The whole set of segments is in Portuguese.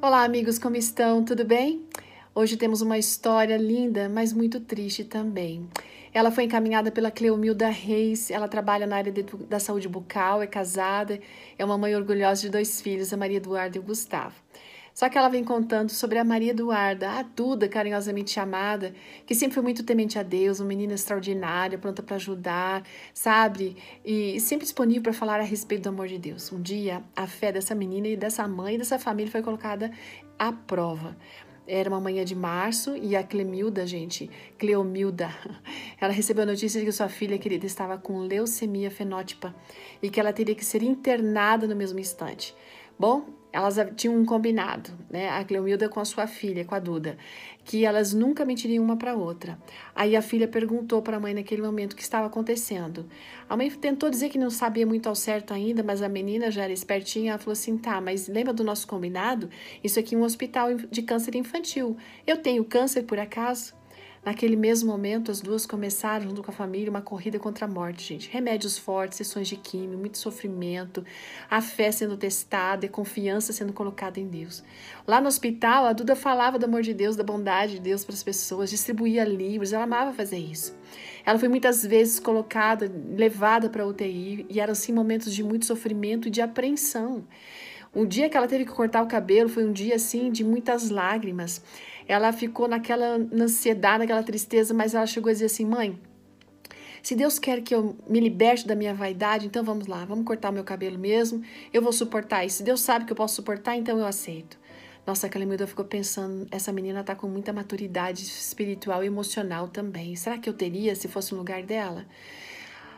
Olá, amigos, como estão? Tudo bem? Hoje temos uma história linda, mas muito triste também. Ela foi encaminhada pela Cleomilda Reis, ela trabalha na área de, da saúde bucal, é casada, é uma mãe orgulhosa de dois filhos, a Maria Eduarda e o Gustavo. Só que ela vem contando sobre a Maria Eduarda, a Duda, carinhosamente chamada, que sempre foi muito temente a Deus, uma menina extraordinária, pronta para ajudar, sabe? E sempre disponível para falar a respeito do amor de Deus. Um dia, a fé dessa menina e dessa mãe e dessa família foi colocada à prova. Era uma manhã de março e a Clemilda, gente, Cleomilda, ela recebeu a notícia de que sua filha querida estava com leucemia fenótipa e que ela teria que ser internada no mesmo instante. Bom, elas tinham um combinado, né? A Cleomilda com a sua filha, com a Duda, que elas nunca mentiriam uma para outra. Aí a filha perguntou para a mãe naquele momento o que estava acontecendo. A mãe tentou dizer que não sabia muito ao certo ainda, mas a menina já era espertinha. Ela falou assim: tá, mas lembra do nosso combinado? Isso aqui é um hospital de câncer infantil. Eu tenho câncer por acaso? Naquele mesmo momento, as duas começaram, junto com a família, uma corrida contra a morte, gente. Remédios fortes, sessões de químio, muito sofrimento, a fé sendo testada e confiança sendo colocada em Deus. Lá no hospital, a Duda falava do amor de Deus, da bondade de Deus para as pessoas, distribuía livros, ela amava fazer isso. Ela foi muitas vezes colocada, levada para a UTI, e eram assim momentos de muito sofrimento e de apreensão. O dia que ela teve que cortar o cabelo foi um dia assim de muitas lágrimas. Ela ficou naquela ansiedade, naquela tristeza, mas ela chegou a dizer assim: mãe, se Deus quer que eu me liberte da minha vaidade, então vamos lá, vamos cortar o meu cabelo mesmo, eu vou suportar isso. Se Deus sabe que eu posso suportar, então eu aceito. Nossa, aquela Clemilda ficou pensando, essa menina tá com muita maturidade espiritual e emocional também. Será que eu teria se fosse no lugar dela?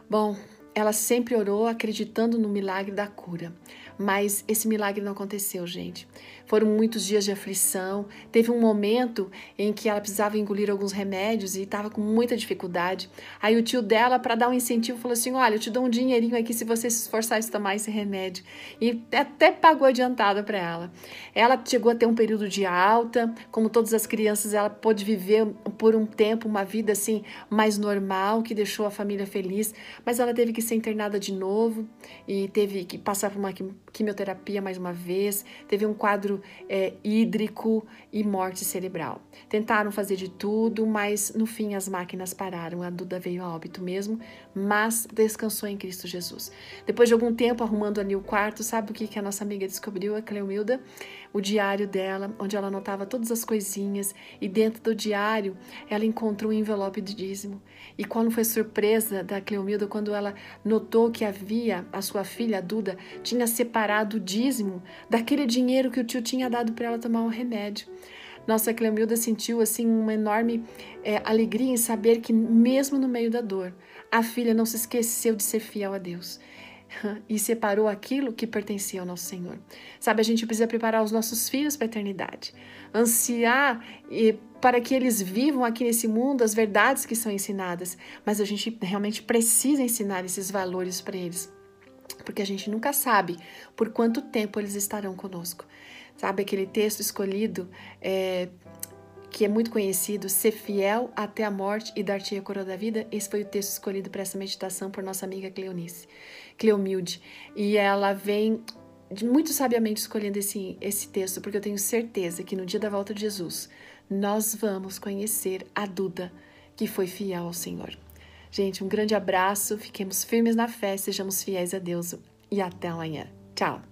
Bom, ela sempre orou acreditando no milagre da cura. Mas esse milagre não aconteceu, gente. Foram muitos dias de aflição. Teve um momento em que ela precisava engolir alguns remédios e estava com muita dificuldade. Aí o tio dela, para dar um incentivo, falou assim: Olha, eu te dou um dinheirinho aqui se você se esforçar a tomar esse remédio. E até pagou adiantado para ela. Ela chegou a ter um período de alta, como todas as crianças, ela pôde viver por um tempo uma vida assim mais normal, que deixou a família feliz. Mas ela teve que ser internada de novo e teve que passar por uma quimioterapia mais uma vez, teve um quadro é, hídrico e morte cerebral. Tentaram fazer de tudo, mas no fim as máquinas pararam. A Duda veio a óbito mesmo, mas descansou em Cristo Jesus. Depois de algum tempo arrumando ali o quarto, sabe o que, que a nossa amiga descobriu, a Cleomilda? O diário dela, onde ela anotava todas as coisinhas, e dentro do diário ela encontrou um envelope de dízimo. E qual foi surpresa da Cleomilda quando ela notou que havia a sua filha, a Duda, tinha separado o dízimo daquele dinheiro que o tinha dado para ela tomar um remédio. Nossa Cleomilda sentiu assim uma enorme é, alegria em saber que mesmo no meio da dor, a filha não se esqueceu de ser fiel a Deus e separou aquilo que pertencia ao nosso Senhor. Sabe, a gente precisa preparar os nossos filhos para a eternidade, ansiar e para que eles vivam aqui nesse mundo as verdades que são ensinadas, mas a gente realmente precisa ensinar esses valores para eles, porque a gente nunca sabe por quanto tempo eles estarão conosco. Sabe aquele texto escolhido é, que é muito conhecido, ser fiel até a morte e dar-te a coroa da vida? Esse foi o texto escolhido para essa meditação por nossa amiga Cleonice, Cleomilde. E ela vem muito sabiamente escolhendo esse, esse texto, porque eu tenho certeza que no dia da volta de Jesus, nós vamos conhecer a Duda, que foi fiel ao Senhor. Gente, um grande abraço, fiquemos firmes na fé, sejamos fiéis a Deus e até amanhã. Tchau!